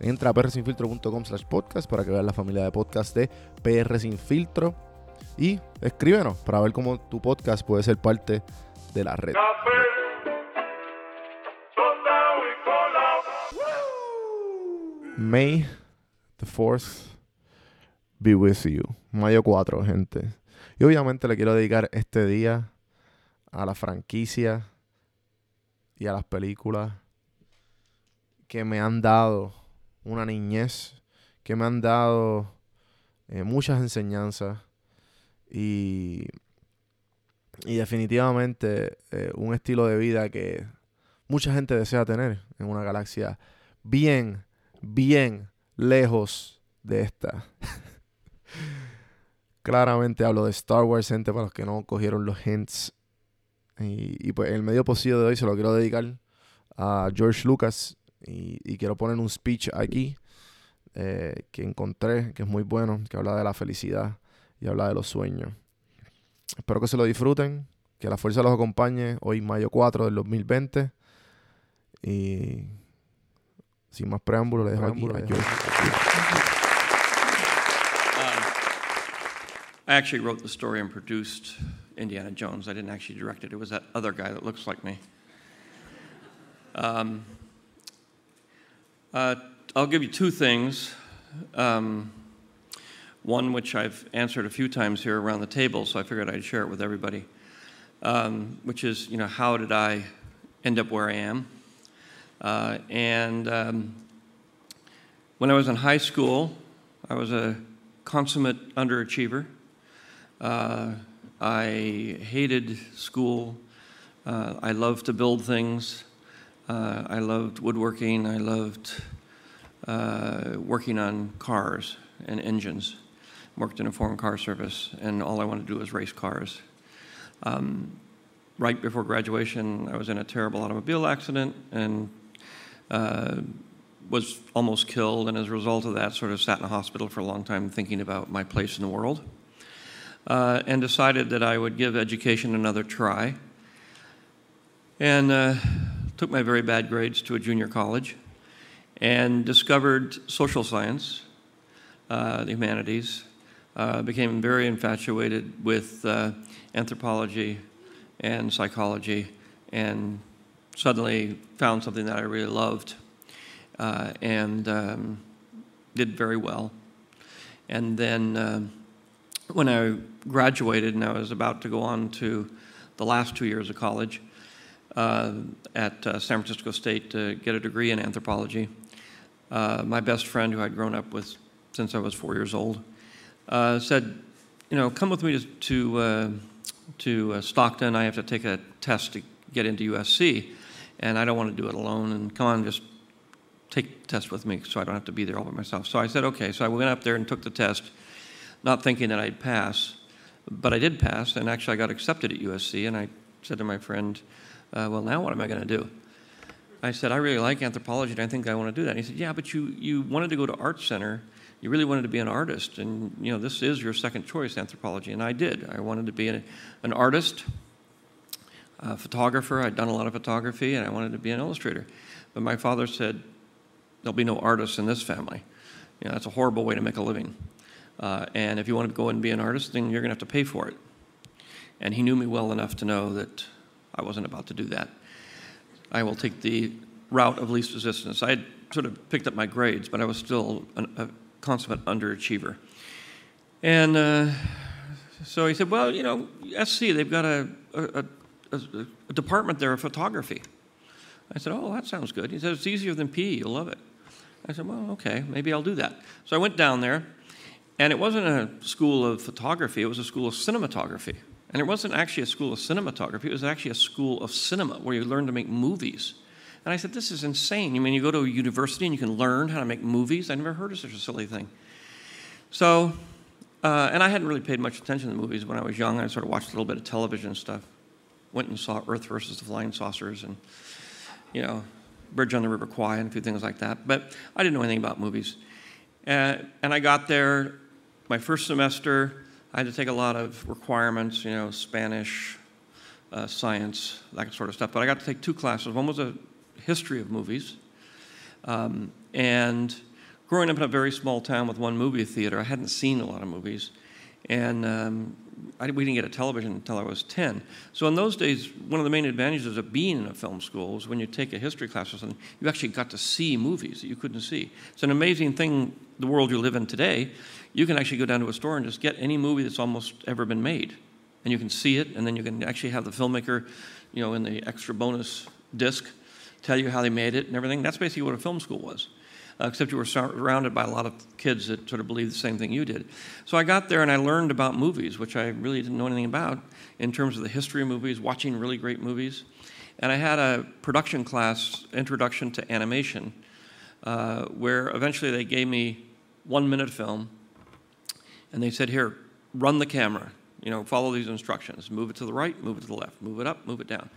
Entra a prsinfiltro.com slash podcast para que veas la familia de podcast de PR Sin Filtro y escríbenos para ver cómo tu podcast puede ser parte de la red. May the 4th be with you. Mayo 4, gente. Y obviamente le quiero dedicar este día a la franquicia y a las películas que me han dado una niñez, que me han dado eh, muchas enseñanzas y, y definitivamente eh, un estilo de vida que mucha gente desea tener en una galaxia bien, bien lejos de esta. Claramente hablo de Star Wars, gente, para los que no cogieron los hints y, pues el medio posible de hoy se lo quiero dedicar a George Lucas y, quiero poner un speech aquí eh, que encontré, que es muy bueno, que habla de la felicidad y habla de los sueños. Espero que se lo disfruten, que la fuerza los acompañe hoy mayo 4 del 2020 y sin más preámbulo le dejo aquí a George. I actually wrote the story and produced Indiana Jones. I didn't actually direct it, it was that other guy that looks like me. Um, uh, I'll give you two things. Um, one, which I've answered a few times here around the table, so I figured I'd share it with everybody, um, which is, you know, how did I end up where I am? Uh, and um, when I was in high school, I was a consummate underachiever. Uh, I hated school. Uh, I loved to build things. Uh, I loved woodworking. I loved uh, working on cars and engines. Worked in a foreign car service, and all I wanted to do was race cars. Um, right before graduation, I was in a terrible automobile accident and uh, was almost killed. And as a result of that, sort of sat in a hospital for a long time thinking about my place in the world uh, and decided that I would give education another try. And uh, took my very bad grades to a junior college and discovered social science, uh, the humanities, uh, became very infatuated with uh, anthropology and psychology, and suddenly found something that I really loved uh, and um, did very well. And then um, when I graduated and I was about to go on to the last two years of college uh, at uh, San Francisco State to get a degree in anthropology, uh, my best friend, who I'd grown up with since I was four years old, uh, said, "You know, come with me to to, uh, to uh, Stockton. I have to take a test to get into USC." and I don't want to do it alone. And come on, just take the test with me so I don't have to be there all by myself. So I said, okay. So I went up there and took the test, not thinking that I'd pass. But I did pass, and actually I got accepted at USC. And I said to my friend, uh, well, now what am I going to do? I said, I really like anthropology, and I think I want to do that. And he said, yeah, but you, you wanted to go to art center. You really wanted to be an artist, and you know this is your second choice, anthropology. And I did. I wanted to be an, an artist, a photographer. I'd done a lot of photography, and I wanted to be an illustrator. But my father said, there'll be no artists in this family. You know, that's a horrible way to make a living. Uh, and if you want to go and be an artist, then you're going to have to pay for it. And he knew me well enough to know that I wasn't about to do that. I will take the route of least resistance. I had sort of picked up my grades, but I was still an, a consummate underachiever. And uh, so he said, Well, you know, SC, they've got a, a, a, a department there of photography. I said, Oh, that sounds good. He said, It's easier than PE, you'll love it. I said, Well, okay, maybe I'll do that. So I went down there, and it wasn't a school of photography, it was a school of cinematography. And it wasn't actually a school of cinematography, it was actually a school of cinema where you learn to make movies. And I said, This is insane. You mean you go to a university and you can learn how to make movies? I never heard of such a silly thing. So, uh, and I hadn't really paid much attention to movies when I was young. I sort of watched a little bit of television stuff. Went and saw Earth versus the Flying Saucers and, you know, Bridge on the River Kwai and a few things like that. But I didn't know anything about movies. Uh, and I got there my first semester I had to take a lot of requirements, you know, Spanish, uh, science, that sort of stuff. But I got to take two classes. One was a history of movies. Um, and growing up in a very small town with one movie theater, I hadn't seen a lot of movies. And um, I, we didn't get a television until I was 10. So in those days, one of the main advantages of being in a film school is when you take a history class or something, you actually got to see movies that you couldn't see. It's an amazing thing, the world you live in today you can actually go down to a store and just get any movie that's almost ever been made. And you can see it, and then you can actually have the filmmaker, you know, in the extra bonus disc, tell you how they made it and everything. That's basically what a film school was. Uh, except you were surrounded by a lot of kids that sort of believed the same thing you did. So I got there and I learned about movies, which I really didn't know anything about in terms of the history of movies, watching really great movies. And I had a production class, Introduction to Animation, uh, where eventually they gave me one minute film and they said, Here, run the camera. You know, follow these instructions. Move it to the right, move it to the left, move it up, move it down.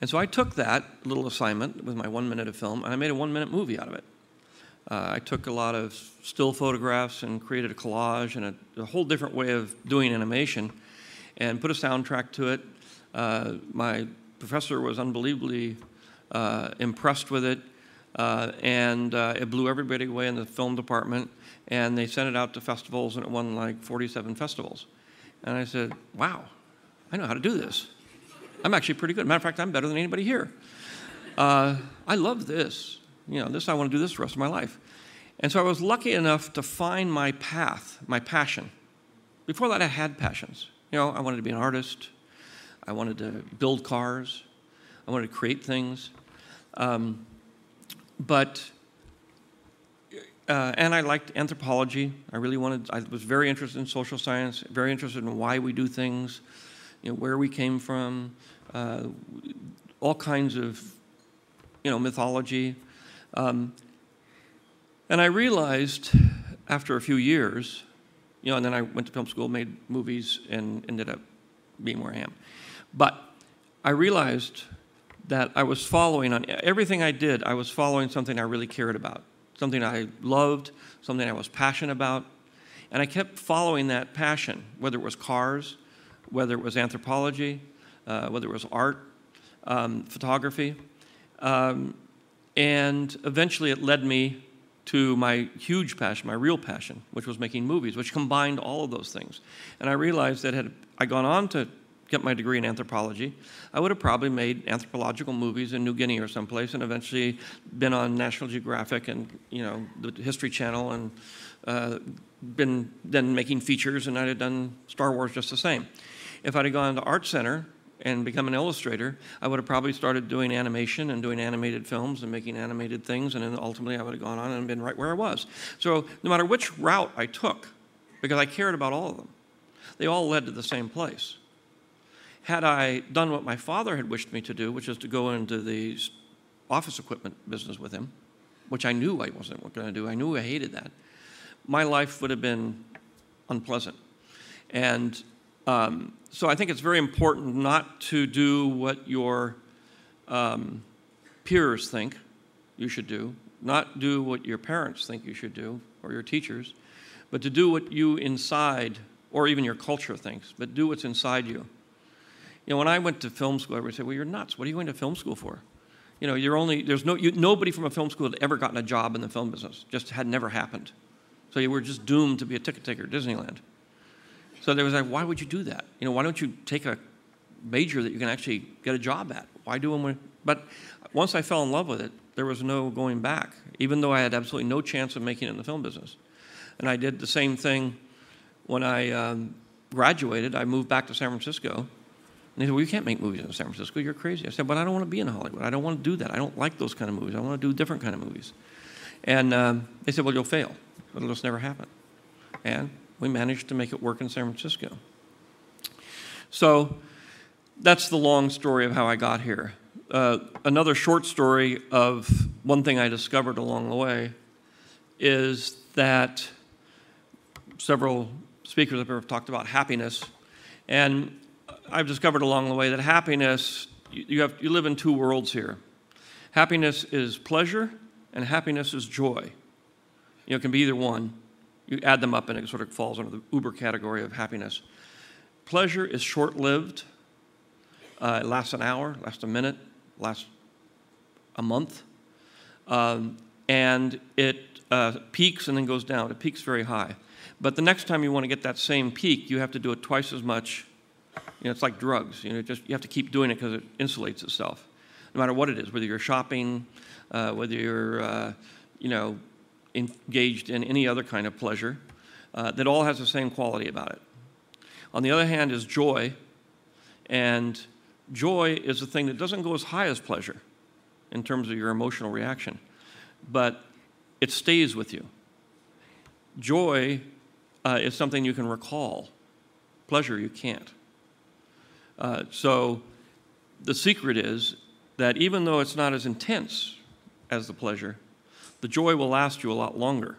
And so I took that little assignment with my one minute of film and I made a one minute movie out of it. Uh, I took a lot of still photographs and created a collage and a, a whole different way of doing animation and put a soundtrack to it. Uh, my professor was unbelievably uh, impressed with it, uh, and uh, it blew everybody away in the film department and they sent it out to festivals, and it won like 47 festivals. And I said, wow, I know how to do this. I'm actually pretty good. Matter of fact, I'm better than anybody here. Uh, I love this. You know, this I want to do this the rest of my life. And so I was lucky enough to find my path, my passion. Before that, I had passions. You know, I wanted to be an artist. I wanted to build cars. I wanted to create things. Um, but uh, and I liked anthropology. I really wanted, I was very interested in social science, very interested in why we do things, you know, where we came from, uh, all kinds of, you know, mythology. Um, and I realized after a few years, you know, and then I went to film school, made movies, and ended up being where I am. But I realized that I was following on everything I did, I was following something I really cared about something I loved, something I was passionate about. And I kept following that passion, whether it was cars, whether it was anthropology, uh, whether it was art, um, photography. Um, and eventually it led me to my huge passion, my real passion, which was making movies, which combined all of those things. And I realized that had I gone on to get my degree in anthropology, I would have probably made anthropological movies in New Guinea or someplace, and eventually been on National Geographic and you know the History Channel, and uh, been then making features, and I'd have done Star Wars just the same. If I'd have gone to Art Center and become an illustrator, I would have probably started doing animation and doing animated films and making animated things, and then ultimately I would have gone on and been right where I was. So no matter which route I took, because I cared about all of them, they all led to the same place had I done what my father had wished me to do, which is to go into the office equipment business with him, which I knew I wasn't going to do. I knew I hated that. My life would have been unpleasant. And um, so I think it's very important not to do what your um, peers think you should do, not do what your parents think you should do, or your teachers, but to do what you inside, or even your culture thinks, but do what's inside you. You know, when I went to film school, everybody said, "Well, you're nuts. What are you going to film school for?" You know, you're only there's no you, nobody from a film school had ever gotten a job in the film business. Just had never happened. So you were just doomed to be a ticket taker at Disneyland. So they was like, why would you do that? You know, why don't you take a major that you can actually get a job at? Why do them? But once I fell in love with it, there was no going back, even though I had absolutely no chance of making it in the film business. And I did the same thing when I um, graduated. I moved back to San Francisco. And they said, Well, you can't make movies in San Francisco. You're crazy. I said, But I don't want to be in Hollywood. I don't want to do that. I don't like those kind of movies. I want to do different kind of movies. And um, they said, Well, you'll fail. But it'll just never happen. And we managed to make it work in San Francisco. So that's the long story of how I got here. Uh, another short story of one thing I discovered along the way is that several speakers up here have talked about happiness, and I've discovered along the way that happiness you, have, you live in two worlds here. Happiness is pleasure, and happiness is joy. You know, it can be either one. You add them up and it sort of falls under the uber category of happiness. Pleasure is short lived, uh, it lasts an hour, lasts a minute, lasts a month, um, and it uh, peaks and then goes down. It peaks very high. But the next time you want to get that same peak, you have to do it twice as much. You know, it's like drugs. You know, just you have to keep doing it because it insulates itself, no matter what it is. Whether you're shopping, uh, whether you're, uh, you know, engaged in any other kind of pleasure, uh, that all has the same quality about it. On the other hand, is joy, and joy is a thing that doesn't go as high as pleasure in terms of your emotional reaction, but it stays with you. Joy uh, is something you can recall, pleasure you can't. Uh, so the secret is that even though it's not as intense as the pleasure, the joy will last you a lot longer.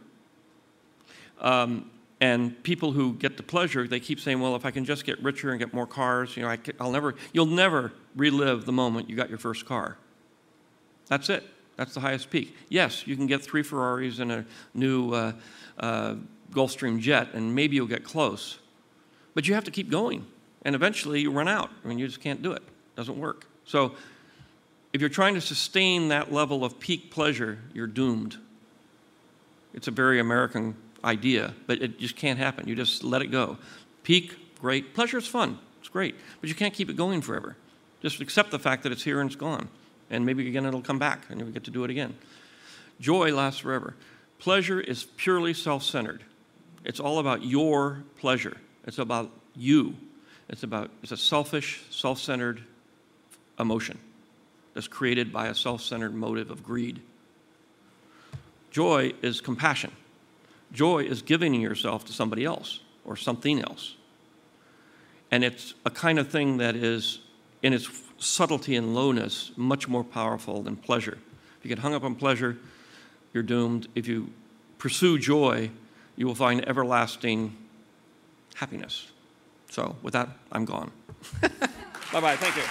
Um, and people who get the pleasure, they keep saying, well, if I can just get richer and get more cars, you know, I will never, you'll never relive the moment you got your first car. That's it. That's the highest peak. Yes, you can get three Ferraris and a new uh, uh, Gulfstream jet, and maybe you'll get close. But you have to keep going. And eventually you run out. I mean, you just can't do it. It doesn't work. So if you're trying to sustain that level of peak pleasure, you're doomed. It's a very American idea, but it just can't happen. You just let it go. Peak, great. Pleasure is fun. It's great. But you can't keep it going forever. Just accept the fact that it's here and it's gone. And maybe again it'll come back and you get to do it again. Joy lasts forever. Pleasure is purely self centered. It's all about your pleasure. It's about you. It's about it's a selfish, self centered emotion that's created by a self centered motive of greed. Joy is compassion. Joy is giving yourself to somebody else or something else. And it's a kind of thing that is, in its subtlety and lowness, much more powerful than pleasure. If you get hung up on pleasure, you're doomed. If you pursue joy, you will find everlasting happiness. So, with that, I'm gone. bye bye. Thank you.